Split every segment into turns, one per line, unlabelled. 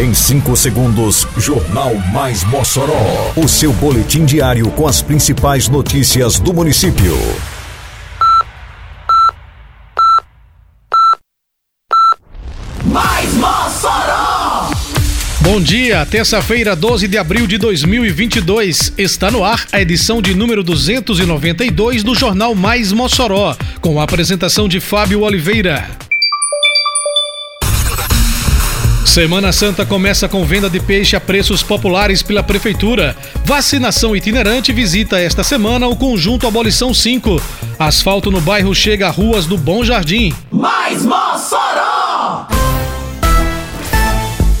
Em 5 segundos, Jornal Mais Mossoró. O seu boletim diário com as principais notícias do município.
Mais Mossoró!
Bom dia, terça-feira, 12 de abril de 2022. Está no ar a edição de número 292 do Jornal Mais Mossoró, com a apresentação de Fábio Oliveira. Semana Santa começa com venda de peixe a preços populares pela Prefeitura. Vacinação itinerante visita esta semana o conjunto Abolição 5. Asfalto no bairro chega a ruas do Bom Jardim.
Mais Mossoró!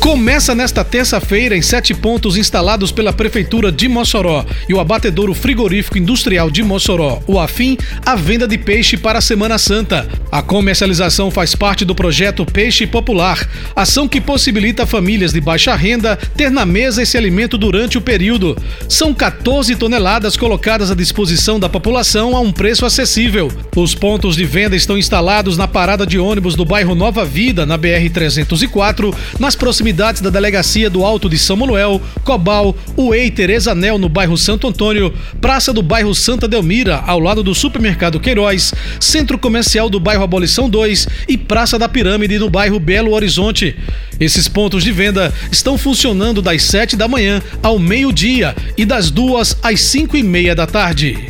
Começa nesta terça-feira em sete pontos instalados pela Prefeitura de Mossoró e o abatedouro frigorífico industrial de Mossoró, o AFIM, a venda de peixe para a Semana Santa. A comercialização faz parte do projeto Peixe Popular, ação que possibilita famílias de baixa renda ter na mesa esse alimento durante o período. São 14 toneladas colocadas à disposição da população a um preço acessível. Os pontos de venda estão instalados na parada de ônibus do bairro Nova Vida, na BR-304, nas proximidades da Delegacia do Alto de São Manuel, Cobal, Uei Tereza Nel no bairro Santo Antônio, Praça do bairro Santa Delmira, ao lado do Supermercado Queiroz, Centro Comercial do bairro Abolição 2 e Praça da Pirâmide no bairro Belo Horizonte. Esses pontos de venda estão funcionando das 7 da manhã ao meio-dia e das 2 às 5 e meia da tarde.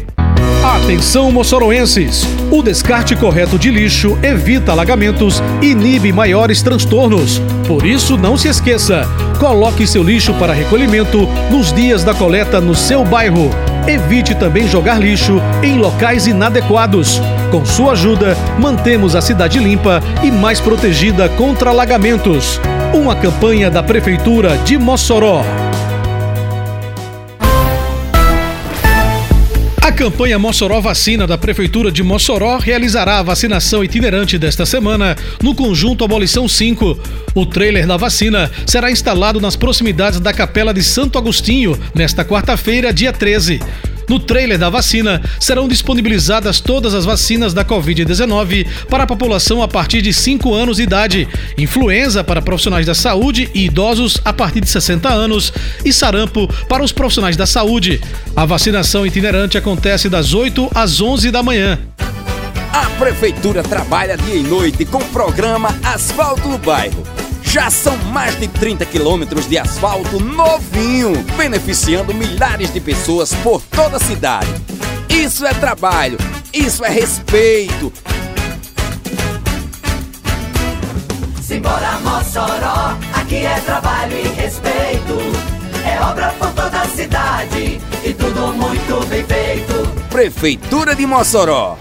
Atenção moçoroenses! O descarte correto de lixo evita alagamentos e inibe maiores transtornos. Por isso, não se esqueça: coloque seu lixo para recolhimento nos dias da coleta no seu bairro. Evite também jogar lixo em locais inadequados. Com sua ajuda, mantemos a cidade limpa e mais protegida contra alagamentos. Uma campanha da Prefeitura de Mossoró. A campanha Mossoró Vacina da Prefeitura de Mossoró realizará a vacinação itinerante desta semana no conjunto Abolição 5. O trailer da vacina será instalado nas proximidades da Capela de Santo Agostinho nesta quarta-feira, dia 13. No trailer da vacina serão disponibilizadas todas as vacinas da Covid-19 para a população a partir de 5 anos de idade, influenza para profissionais da saúde e idosos a partir de 60 anos e sarampo para os profissionais da saúde. A vacinação itinerante acontece das 8 às 11 da manhã.
A Prefeitura trabalha dia e noite com o programa Asfalto no Bairro. Já são mais de 30 quilômetros de asfalto novinho, beneficiando milhares de pessoas por toda a cidade. Isso é trabalho, isso é respeito.
Simbora Mossoró, aqui é trabalho e respeito. É obra por toda a cidade e tudo muito bem feito.
Prefeitura de Mossoró.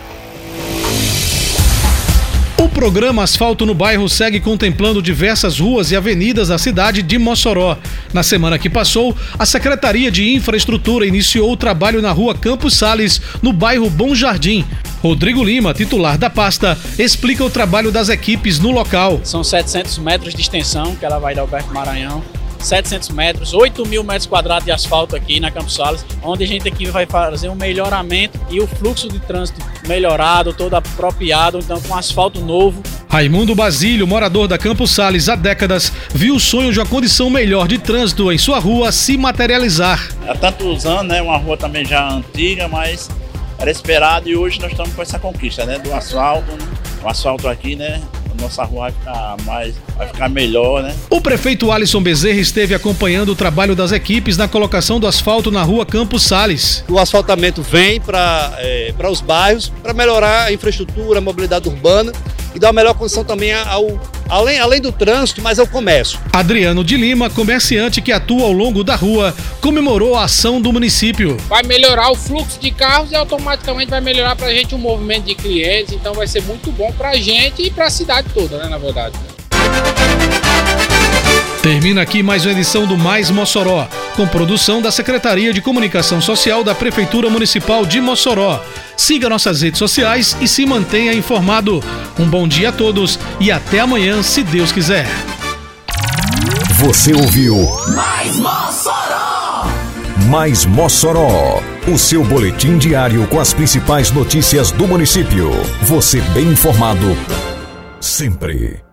O programa Asfalto no Bairro segue contemplando diversas ruas e avenidas da cidade de Mossoró. Na semana que passou, a Secretaria de Infraestrutura iniciou o trabalho na rua Campos Sales, no bairro Bom Jardim. Rodrigo Lima, titular da pasta, explica o trabalho das equipes no local.
São 700 metros de extensão que ela vai da Alberto Maranhão 700 metros, 8 mil metros quadrados de asfalto aqui na Campos Sales, onde a gente aqui vai fazer um melhoramento e o fluxo de trânsito melhorado, todo apropriado, então com asfalto novo.
Raimundo Basílio, morador da Campos Sales há décadas, viu o sonho de uma condição melhor de trânsito em sua rua se materializar.
Há tantos anos, né? Uma rua também já antiga, mas era esperado e hoje nós estamos com essa conquista, né? Do asfalto, né? o asfalto aqui, né? Nossa rua vai ficar mais, vai ficar melhor, né?
O prefeito Alisson Bezerra esteve acompanhando o trabalho das equipes na colocação do asfalto na rua Campos Sales.
O asfaltamento vem para é, os bairros para melhorar a infraestrutura, a mobilidade urbana e dar uma melhor condição também ao, além, além do trânsito, mas ao comércio.
Adriano de Lima, comerciante que atua ao longo da rua, comemorou a ação do município.
Vai melhorar o fluxo de carros e automaticamente vai melhorar para a gente o movimento de clientes, então vai ser muito bom para a gente e para a cidade toda, né, na verdade.
Termina aqui mais uma edição do Mais Mossoró, com produção da Secretaria de Comunicação Social da Prefeitura Municipal de Mossoró. Siga nossas redes sociais e se mantenha informado. Um bom dia a todos e até amanhã, se Deus quiser.
Você ouviu
Mais Mossoró!
Mais Mossoró, o seu boletim diário com as principais notícias do município. Você bem informado sempre.